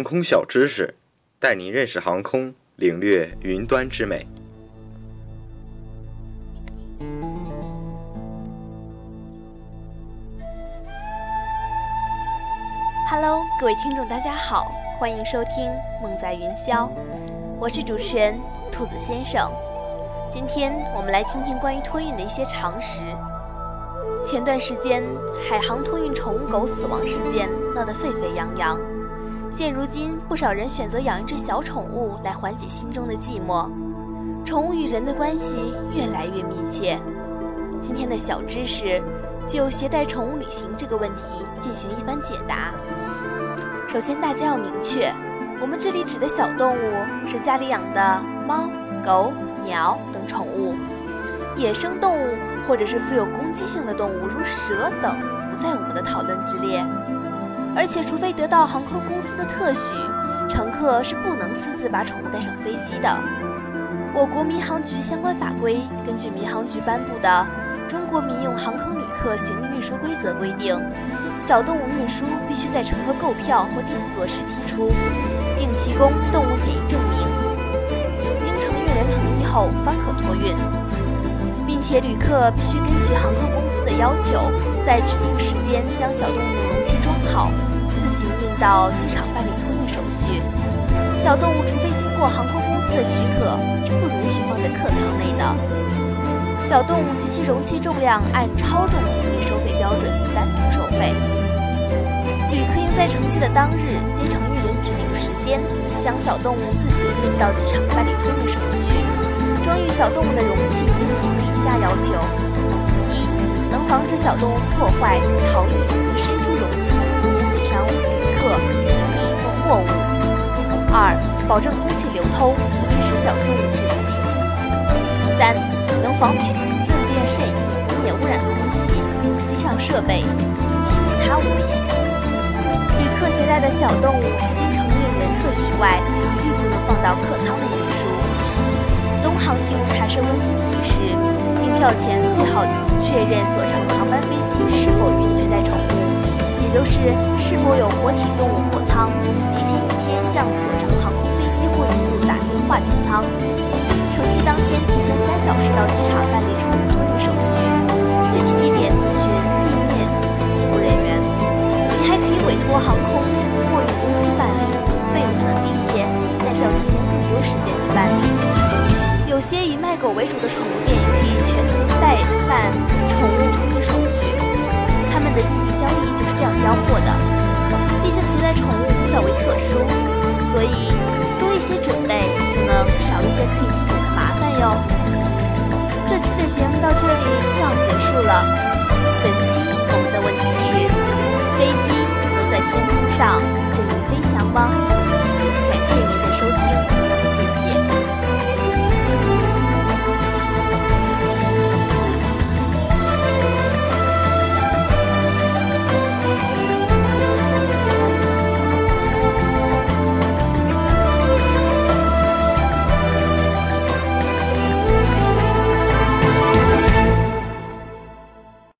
航空小知识，带您认识航空，领略云端之美。Hello，各位听众，大家好，欢迎收听《梦在云霄》，我是主持人兔子先生。今天我们来听听关于托运的一些常识。前段时间，海航托运宠物狗死亡事件闹得沸沸扬扬。现如今，不少人选择养一只小宠物来缓解心中的寂寞。宠物与人的关系越来越密切。今天的小知识就携带宠物旅行这个问题进行一番解答。首先，大家要明确，我们这里指的小动物是家里养的猫、狗、鸟等宠物。野生动物或者是富有攻击性的动物，如蛇等，不在我们的讨论之列。而且，除非得到航空公司的特许，乘客是不能私自把宠物带上飞机的。我国民航局相关法规根据民航局颁布的《中国民用航空旅客行李运输规则》规定，小动物运输必须在乘客购票或订座时提出，并提供动物检疫证明，经承运人同意后方可托运。且旅客必须根据航空公司的要求，在指定时间将小动物容器装好，自行运到机场办理托运手续。小动物除非经过航空公司的许可，是不允许放在客舱内的。小动物及其容器重量按超重行李收费标准单独收费。旅客应在乘机的当日，接承运人指定时间，将小动物自行运到机场办理托运手续。小动物的容器应符合以下要求：一、能防止小动物破坏、逃逸和伸出容器，免损伤旅客、行李或货物；二、保证空气流通，不致使小动物窒息；三、能防免粪便渗溢，以免污染空气、机上设备以及其他物品。旅客携带的小动物，除经成年人特许外，一律不能放到客舱内运输。东航机务查收温馨提示：订票前最好确认所乘航班飞机是否允许带宠物，也就是是否有活体动物货舱。提前一天向所乘航空飞机货运部打电话订舱。乘机当天提前三小时到机场办理宠有些以卖狗为主的宠物店也可以全程代办宠物托运手续，他们的异地交易就是这样交货的。毕竟携带宠物较为特殊，所以多一些准备就能少一些可以